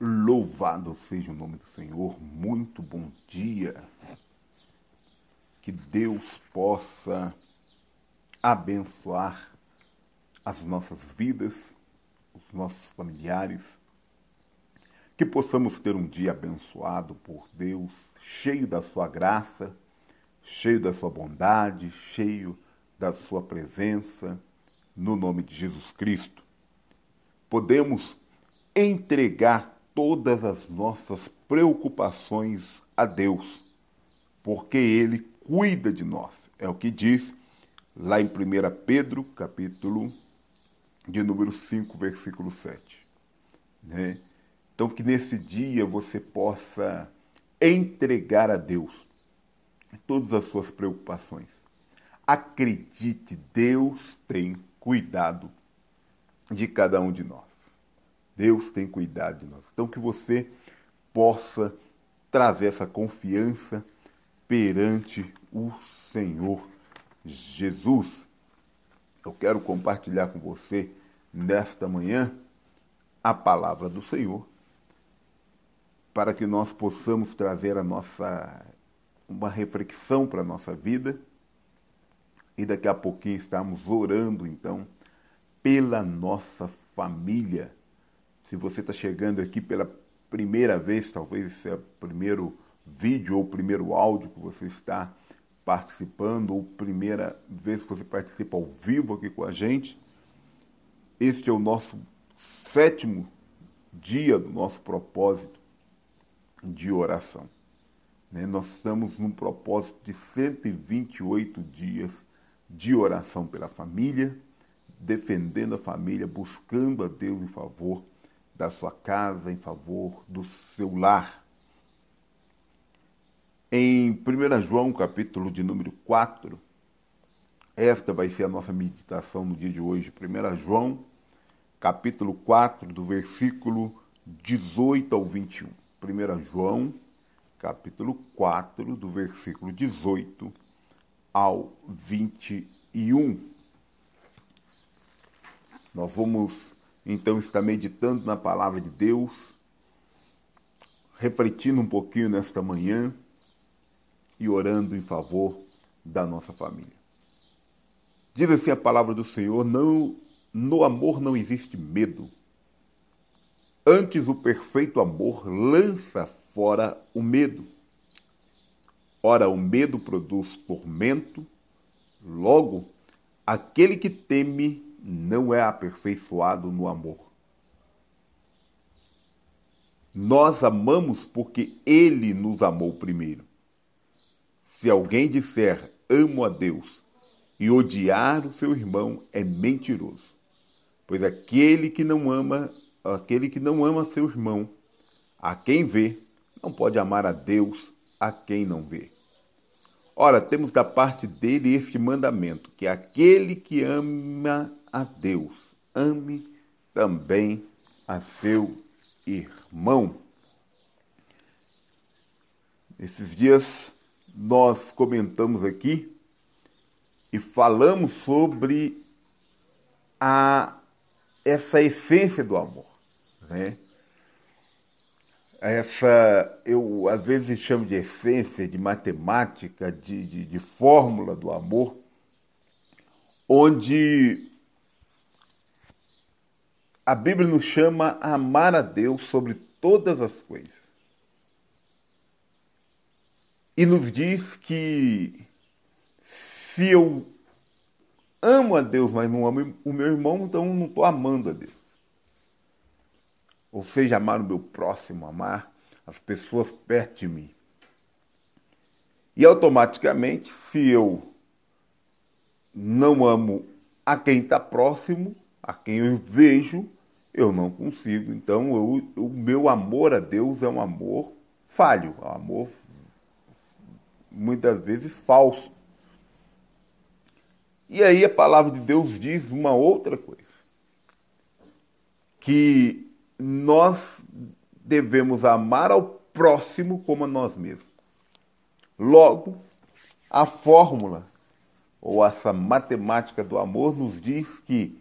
Louvado seja o nome do Senhor. Muito bom dia. Que Deus possa abençoar as nossas vidas, os nossos familiares. Que possamos ter um dia abençoado por Deus, cheio da sua graça, cheio da sua bondade, cheio da sua presença, no nome de Jesus Cristo. Podemos entregar todas as nossas preocupações a Deus, porque Ele cuida de nós. É o que diz lá em 1 Pedro, capítulo de número 5, versículo 7. Né? Então, que nesse dia você possa entregar a Deus todas as suas preocupações. Acredite, Deus tem cuidado de cada um de nós. Deus tem cuidado de nós. Então, que você possa trazer essa confiança perante o Senhor Jesus. Eu quero compartilhar com você nesta manhã a palavra do Senhor para que nós possamos trazer a nossa uma reflexão para a nossa vida e daqui a pouquinho estamos orando então pela nossa família se você está chegando aqui pela primeira vez, talvez esse é o primeiro vídeo ou o primeiro áudio que você está participando, ou primeira vez que você participa ao vivo aqui com a gente, este é o nosso sétimo dia do nosso propósito de oração. Né? Nós estamos num propósito de 128 dias de oração pela família, defendendo a família, buscando a Deus em favor da sua casa, em favor do seu lar. Em 1 João, capítulo de número 4, esta vai ser a nossa meditação no dia de hoje. 1 João, capítulo 4, do versículo 18 ao 21. 1 João, capítulo 4, do versículo 18 ao 21. Nós vamos então está meditando na palavra de Deus, refletindo um pouquinho nesta manhã e orando em favor da nossa família. Diz assim a palavra do Senhor: não, no amor não existe medo. Antes, o perfeito amor lança fora o medo. Ora, o medo produz tormento, logo, aquele que teme não é aperfeiçoado no amor. Nós amamos porque Ele nos amou primeiro. Se alguém disser amo a Deus e odiar o seu irmão é mentiroso, pois aquele que não ama, aquele que não ama seu irmão, a quem vê, não pode amar a Deus a quem não vê. Ora, temos da parte dele este mandamento, que aquele que ama a Deus, ame também a seu irmão. Esses dias nós comentamos aqui e falamos sobre a essa essência do amor, né? Essa eu às vezes chamo de essência, de matemática, de, de, de fórmula do amor, onde a Bíblia nos chama a amar a Deus sobre todas as coisas. E nos diz que se eu amo a Deus, mas não amo o meu irmão, então não estou amando a Deus. Ou seja, amar o meu próximo, amar as pessoas perto de mim. E automaticamente, se eu não amo a quem está próximo, a quem eu vejo, eu não consigo. Então, eu, o meu amor a Deus é um amor falho, é um amor muitas vezes falso. E aí a palavra de Deus diz uma outra coisa: que nós devemos amar ao próximo como a nós mesmos. Logo, a fórmula ou essa matemática do amor nos diz que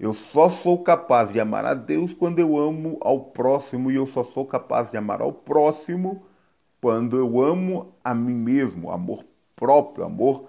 Eu só sou capaz de amar a Deus quando eu amo ao próximo, e eu só sou capaz de amar ao próximo quando eu amo a mim mesmo, amor próprio, amor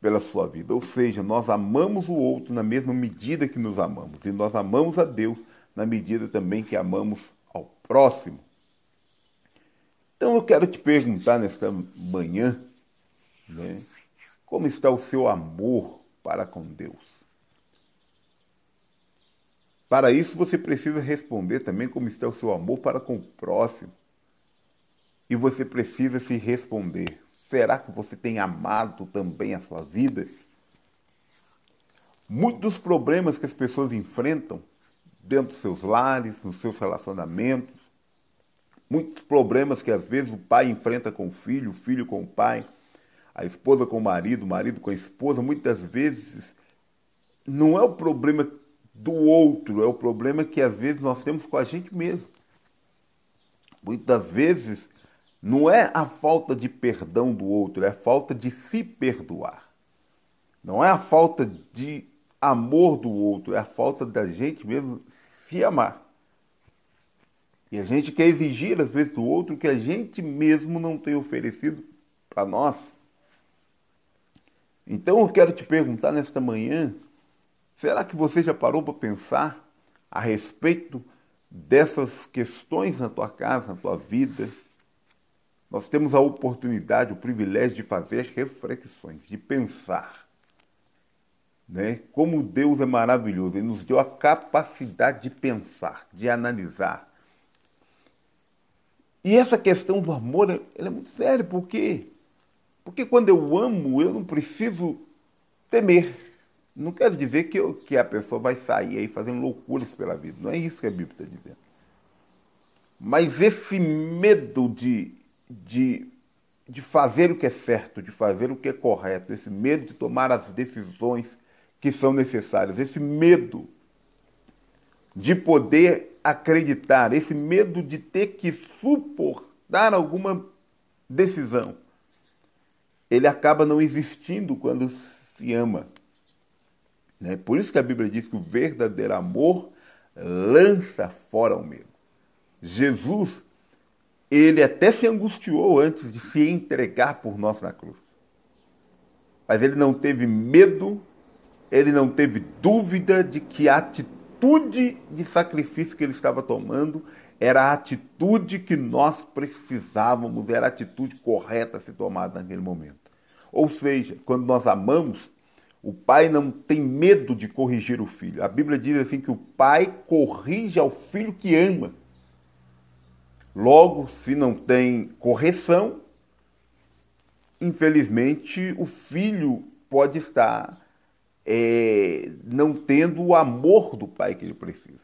pela sua vida. Ou seja, nós amamos o outro na mesma medida que nos amamos, e nós amamos a Deus na medida também que amamos ao próximo. Então eu quero te perguntar nesta manhã, né, como está o seu amor para com Deus? Para isso, você precisa responder também como está o seu amor para com o próximo. E você precisa se responder: será que você tem amado também a sua vida? Muitos dos problemas que as pessoas enfrentam dentro dos seus lares, nos seus relacionamentos, muitos problemas que às vezes o pai enfrenta com o filho, o filho com o pai, a esposa com o marido, o marido com a esposa, muitas vezes não é o problema do outro, é o problema que às vezes nós temos com a gente mesmo. Muitas vezes não é a falta de perdão do outro, é a falta de se perdoar. Não é a falta de amor do outro, é a falta da gente mesmo se amar. E a gente quer exigir, às vezes, do outro que a gente mesmo não tem oferecido para nós. Então eu quero te perguntar nesta manhã Será que você já parou para pensar a respeito dessas questões na tua casa, na tua vida? Nós temos a oportunidade, o privilégio de fazer reflexões, de pensar. Né? Como Deus é maravilhoso, Ele nos deu a capacidade de pensar, de analisar. E essa questão do amor ela é muito séria, por quê? Porque quando eu amo, eu não preciso temer. Não quero dizer que, eu, que a pessoa vai sair aí fazendo loucuras pela vida. Não é isso que a Bíblia está dizendo. Mas esse medo de, de, de fazer o que é certo, de fazer o que é correto, esse medo de tomar as decisões que são necessárias, esse medo de poder acreditar, esse medo de ter que suportar alguma decisão, ele acaba não existindo quando se ama. Né? Por isso que a Bíblia diz que o verdadeiro amor lança fora o medo. Jesus, ele até se angustiou antes de se entregar por nós na cruz. Mas ele não teve medo, ele não teve dúvida de que a atitude de sacrifício que ele estava tomando era a atitude que nós precisávamos, era a atitude correta a ser tomada naquele momento. Ou seja, quando nós amamos, o pai não tem medo de corrigir o filho. A Bíblia diz assim que o pai corrige ao filho que ama. Logo, se não tem correção, infelizmente o filho pode estar é, não tendo o amor do pai que ele precisa.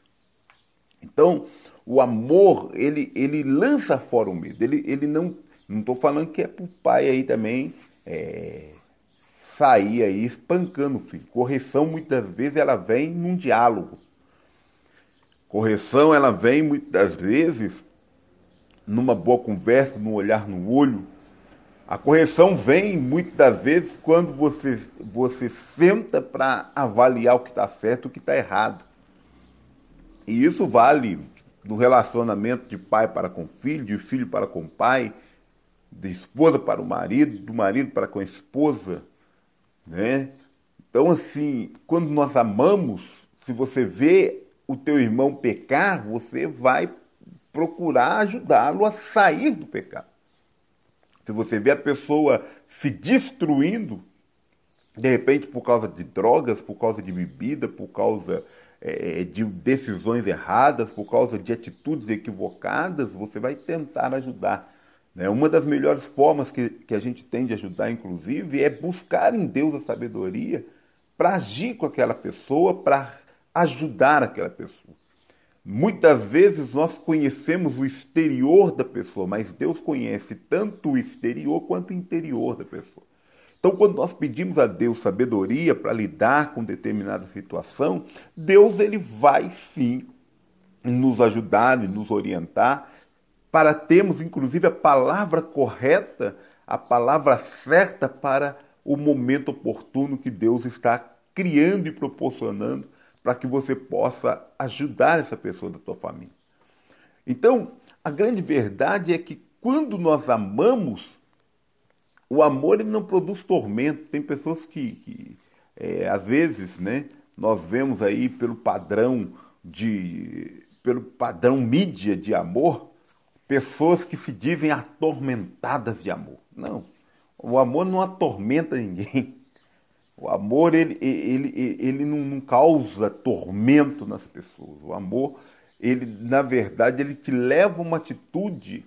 Então, o amor, ele, ele lança fora o medo. Ele, ele não. Não estou falando que é para o pai aí também. É, sair aí espancando o filho. Correção muitas vezes ela vem num diálogo. Correção ela vem muitas vezes numa boa conversa, num olhar no olho. A correção vem muitas vezes quando você, você senta para avaliar o que está certo e o que está errado. E isso vale no relacionamento de pai para com filho, de filho para com pai, de esposa para o marido, do marido para com a esposa né? Então, assim, quando nós amamos, se você vê o teu irmão pecar, você vai procurar ajudá-lo a sair do pecado. Se você vê a pessoa se destruindo, de repente por causa de drogas, por causa de bebida, por causa é, de decisões erradas, por causa de atitudes equivocadas, você vai tentar ajudar. Né? Uma das melhores formas que, que a gente tem de ajudar, inclusive, é buscar em Deus a sabedoria para agir com aquela pessoa, para ajudar aquela pessoa. Muitas vezes nós conhecemos o exterior da pessoa, mas Deus conhece tanto o exterior quanto o interior da pessoa. Então, quando nós pedimos a Deus sabedoria para lidar com determinada situação, Deus ele vai sim nos ajudar e nos orientar para termos inclusive a palavra correta, a palavra certa para o momento oportuno que Deus está criando e proporcionando para que você possa ajudar essa pessoa da tua família. Então, a grande verdade é que quando nós amamos, o amor ele não produz tormento. Tem pessoas que, que é, às vezes, né, nós vemos aí pelo padrão de, pelo padrão mídia de amor, pessoas que se dizem atormentadas de amor. Não, o amor não atormenta ninguém. O amor ele, ele, ele não, causa tormento nas pessoas. O amor, ele na verdade, ele te leva a uma atitude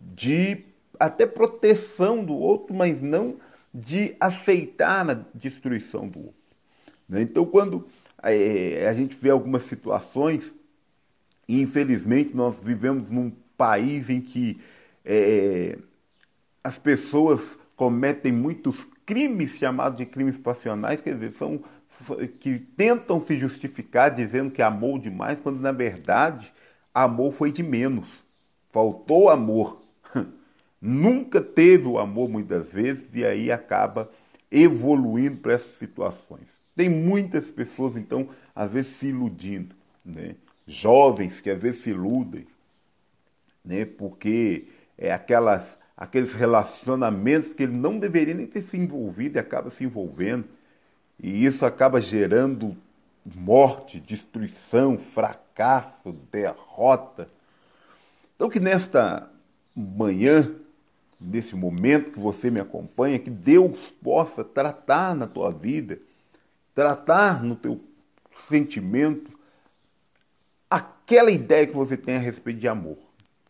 de até proteção do outro, mas não de aceitar a destruição do outro. Né? Então, quando é, a gente vê algumas situações, e infelizmente nós vivemos num país em que é, as pessoas cometem muitos crimes chamados de crimes passionais, quer dizer, são que tentam se justificar dizendo que amou demais, quando na verdade amor foi de menos. Faltou amor. Nunca teve o amor muitas vezes e aí acaba evoluindo para essas situações. Tem muitas pessoas, então, às vezes se iludindo, né? Jovens que às vezes se iludem, né? Porque é aquelas, aqueles relacionamentos que ele não deveria nem ter se envolvido e acaba se envolvendo. E isso acaba gerando morte, destruição, fracasso, derrota. Então que nesta manhã, nesse momento que você me acompanha, que Deus possa tratar na tua vida tratar no teu sentimento aquela ideia que você tem a respeito de amor.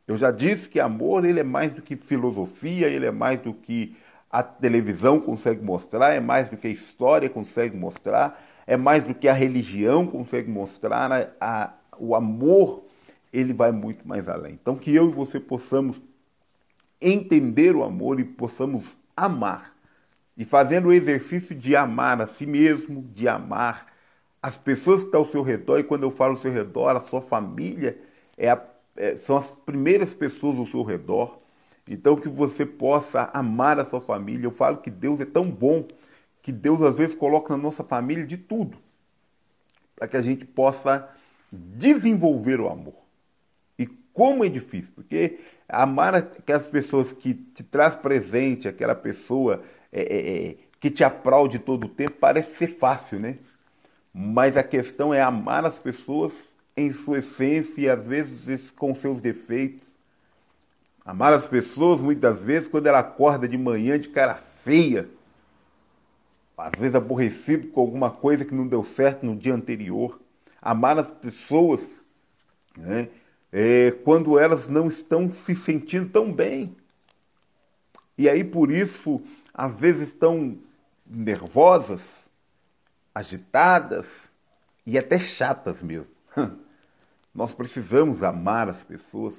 Eu já disse que amor ele é mais do que filosofia, ele é mais do que a televisão consegue mostrar, é mais do que a história consegue mostrar, é mais do que a religião consegue mostrar. A, a, o amor ele vai muito mais além. Então que eu e você possamos entender o amor e possamos amar e fazendo o exercício de amar a si mesmo, de amar as pessoas que estão ao seu redor, e quando eu falo ao seu redor, a sua família é a, é, são as primeiras pessoas ao seu redor. Então que você possa amar a sua família. Eu falo que Deus é tão bom que Deus às vezes coloca na nossa família de tudo para que a gente possa desenvolver o amor. E como é difícil, porque amar aquelas pessoas que te traz presente, aquela pessoa é, é, é, que te aplaude todo o tempo, parece ser fácil, né? Mas a questão é amar as pessoas em sua essência e às vezes com seus defeitos. Amar as pessoas muitas vezes quando ela acorda de manhã de cara feia, às vezes aborrecido com alguma coisa que não deu certo no dia anterior. Amar as pessoas né, é, quando elas não estão se sentindo tão bem. E aí por isso às vezes estão nervosas, agitadas e até chatas mesmo. Nós precisamos amar as pessoas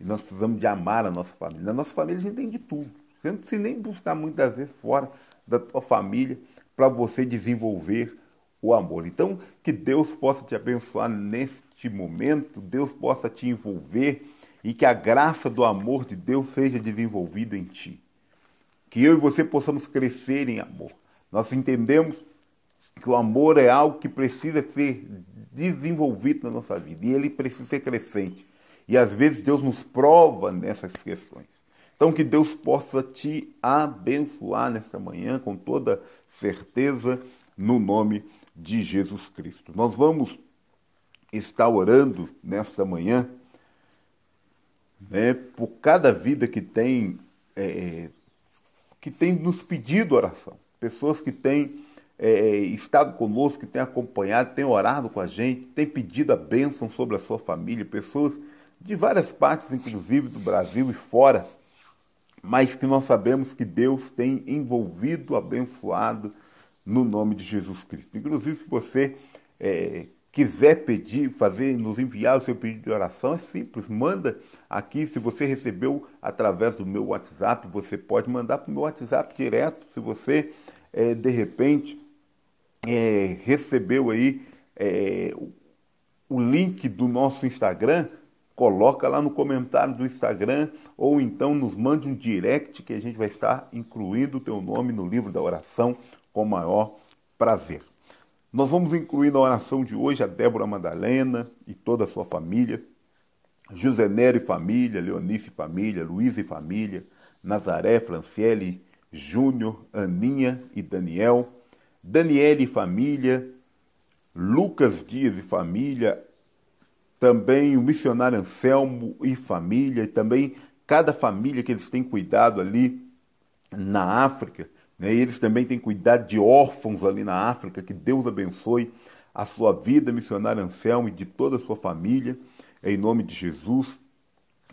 e nós precisamos de amar a nossa família. Na nossa família a gente tem de tudo. Você não precisa nem buscar muitas vezes fora da tua família para você desenvolver o amor. Então, que Deus possa te abençoar neste momento, Deus possa te envolver e que a graça do amor de Deus seja desenvolvida em ti que eu e você possamos crescer em amor. Nós entendemos que o amor é algo que precisa ser desenvolvido na nossa vida e ele precisa ser crescente. E às vezes Deus nos prova nessas questões. Então que Deus possa te abençoar nesta manhã com toda certeza no nome de Jesus Cristo. Nós vamos estar orando nesta manhã né, por cada vida que tem é, que têm nos pedido oração, pessoas que têm é, estado conosco, que têm acompanhado, têm orado com a gente, têm pedido a bênção sobre a sua família, pessoas de várias partes, inclusive do Brasil e fora, mas que nós sabemos que Deus tem envolvido, abençoado no nome de Jesus Cristo. Inclusive, se você é, quiser pedir, fazer, nos enviar o seu pedido de oração, é simples. Manda aqui, se você recebeu através do meu WhatsApp, você pode mandar para o meu WhatsApp direto. Se você, é, de repente, é, recebeu aí é, o link do nosso Instagram, coloca lá no comentário do Instagram ou então nos mande um direct que a gente vai estar incluindo o teu nome no livro da oração com maior prazer. Nós vamos incluir na oração de hoje a Débora Madalena e toda a sua família, José Nero e família, Leonice e família, Luiz e família, Nazaré, Franciele, Júnior, Aninha e Daniel, Daniele e família, Lucas Dias e família, também o missionário Anselmo e família, e também cada família que eles têm cuidado ali na África, né? Eles também têm cuidado de órfãos ali na África, que Deus abençoe a sua vida, missionário Anselmo, e de toda a sua família, em nome de Jesus.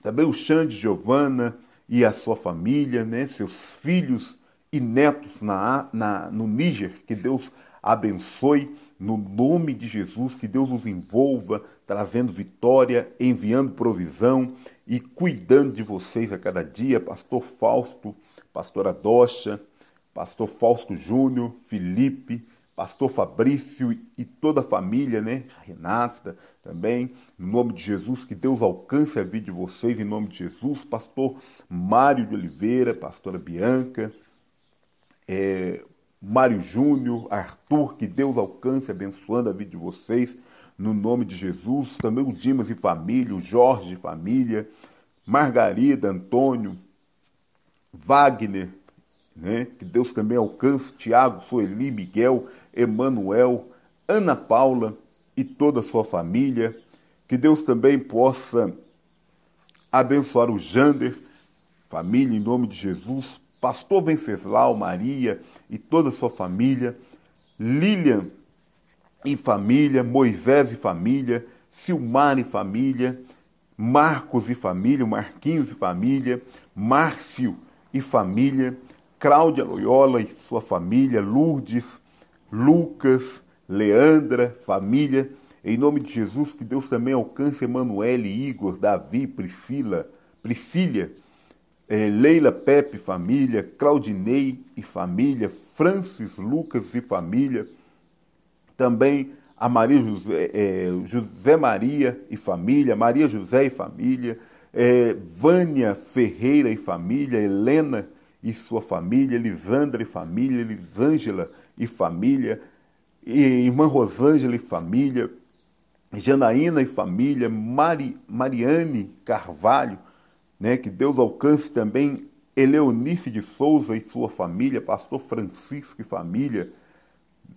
Também o Xande Giovana e a sua família, né? seus filhos e netos na, na, no Níger, que Deus abençoe no nome de Jesus, que Deus os envolva, trazendo vitória, enviando provisão e cuidando de vocês a cada dia. Pastor Fausto, pastora Docha, pastor Fausto Júnior, Felipe, pastor Fabrício e toda a família, né? Renata também, em nome de Jesus, que Deus alcance a vida de vocês, em nome de Jesus, pastor Mário de Oliveira, pastora Bianca, é, Mário Júnior, Arthur, que Deus alcance abençoando a vida de vocês, no nome de Jesus, também o Dimas e família, o Jorge e família, Margarida, Antônio, Wagner, né? que Deus também alcance Tiago, Sueli, Miguel, Emanuel, Ana Paula e toda a sua família, que Deus também possa abençoar o Jander, família, em nome de Jesus, pastor Venceslau, Maria e toda a sua família, Lilian e família, Moisés e família, Silmar e família, Marcos e família, Marquinhos e família, Márcio e família, Cláudia Loyola e sua família, Lourdes, Lucas, Leandra, família. Em nome de Jesus, que Deus também alcance Emanuele, Igor, Davi, Priscila, Priscília, eh, Leila Pepe, família, Claudinei e família, Francis, Lucas e família. Também a Maria José, eh, José Maria e família, Maria José e família, eh, Vânia Ferreira e família, Helena e sua família, Elisandra e família, Elisângela e família, e irmã Rosângela e família, Janaína e família, Mari, Mariane Carvalho, né, que Deus alcance também Eleonice de Souza e sua família, pastor Francisco e família,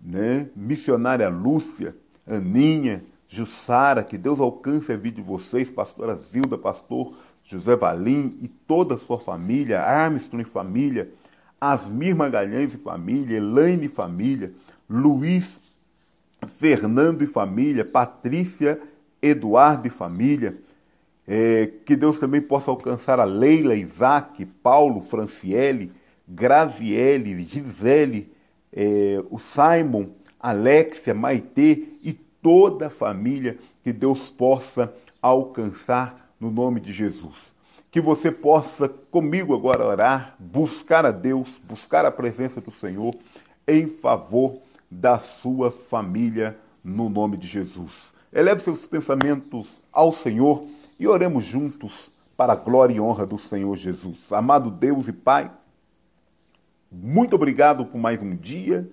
né, missionária Lúcia, Aninha, Jussara, que Deus alcance a vida de vocês, pastora Zilda, pastor José Valim e toda a sua família, Armstrong e família, Asmir Magalhães e família, Elaine e família, Luiz Fernando e família, Patrícia Eduardo e família, é, que Deus também possa alcançar a Leila, Isaac, Paulo, Franciele, Graziele, Gisele, é, o Simon, Alexia, Maitê e toda a família que Deus possa alcançar no nome de Jesus. Que você possa comigo agora orar, buscar a Deus, buscar a presença do Senhor em favor da sua família, no nome de Jesus. Eleve seus pensamentos ao Senhor e oremos juntos para a glória e honra do Senhor Jesus. Amado Deus e Pai, muito obrigado por mais um dia,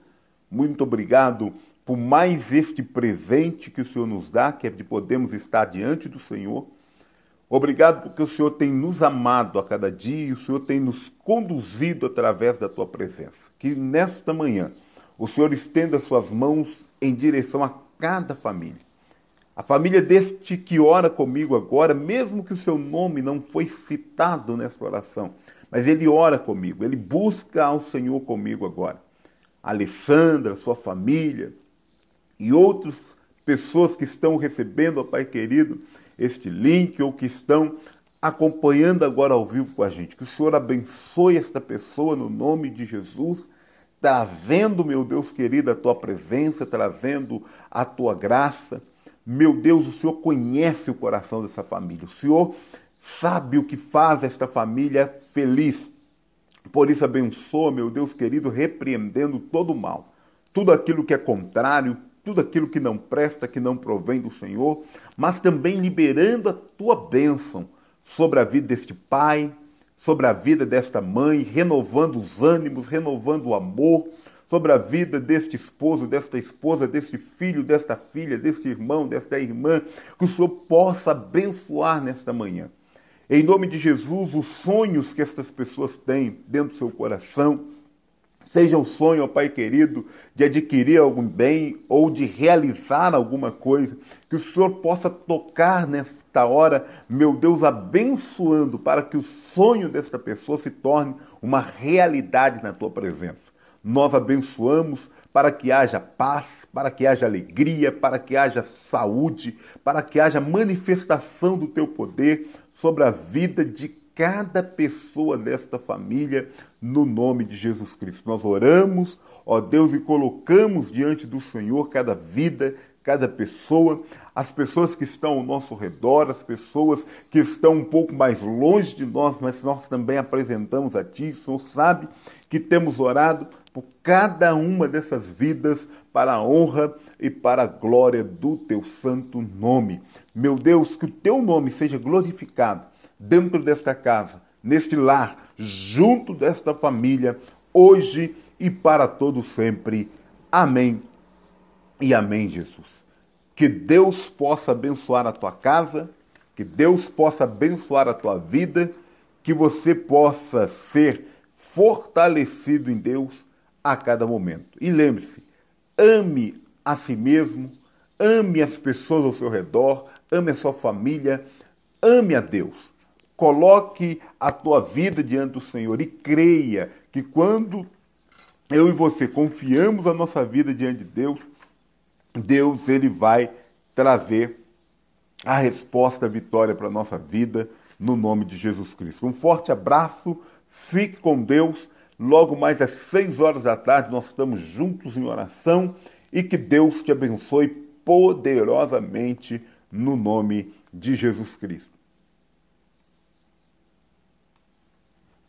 muito obrigado por mais este presente que o Senhor nos dá, que é de podermos estar diante do Senhor Obrigado porque o Senhor tem nos amado a cada dia e o Senhor tem nos conduzido através da tua presença. Que nesta manhã o Senhor estenda suas mãos em direção a cada família. A família deste que ora comigo agora, mesmo que o seu nome não foi citado nessa oração, mas ele ora comigo, ele busca ao Senhor comigo agora. A Alessandra, sua família e outras pessoas que estão recebendo, ó Pai querido, este link ou que estão acompanhando agora ao vivo com a gente. Que o Senhor abençoe esta pessoa no nome de Jesus, trazendo, meu Deus querido, a tua presença, trazendo a tua graça. Meu Deus, o Senhor conhece o coração dessa família. O Senhor sabe o que faz esta família feliz. Por isso, abençoa, meu Deus querido, repreendendo todo o mal. Tudo aquilo que é contrário, tudo aquilo que não presta, que não provém do Senhor, mas também liberando a tua bênção sobre a vida deste pai, sobre a vida desta mãe, renovando os ânimos, renovando o amor, sobre a vida deste esposo, desta esposa, deste filho, desta filha, deste irmão, desta irmã, que o Senhor possa abençoar nesta manhã. Em nome de Jesus, os sonhos que estas pessoas têm dentro do seu coração, seja o sonho, ó Pai querido, de adquirir algum bem ou de realizar alguma coisa, que o Senhor possa tocar nesta hora, meu Deus, abençoando para que o sonho desta pessoa se torne uma realidade na tua presença. Nós abençoamos para que haja paz, para que haja alegria, para que haja saúde, para que haja manifestação do teu poder sobre a vida de cada pessoa desta família, no nome de Jesus Cristo. Nós oramos, ó Deus, e colocamos diante do Senhor cada vida, cada pessoa, as pessoas que estão ao nosso redor, as pessoas que estão um pouco mais longe de nós, mas nós também apresentamos a Ti. O Senhor sabe que temos orado por cada uma dessas vidas para a honra e para a glória do Teu santo nome. Meu Deus, que o Teu nome seja glorificado dentro desta casa, neste lar, junto desta família, hoje e para todo sempre. Amém e amém, Jesus. Que Deus possa abençoar a tua casa, que Deus possa abençoar a tua vida, que você possa ser fortalecido em Deus a cada momento. E lembre-se, ame a si mesmo, ame as pessoas ao seu redor, ame a sua família, ame a Deus. Coloque a tua vida diante do Senhor e creia que quando eu e você confiamos a nossa vida diante de Deus, Deus ele vai trazer a resposta, a vitória para a nossa vida, no nome de Jesus Cristo. Um forte abraço, fique com Deus. Logo mais às seis horas da tarde, nós estamos juntos em oração e que Deus te abençoe poderosamente no nome de Jesus Cristo.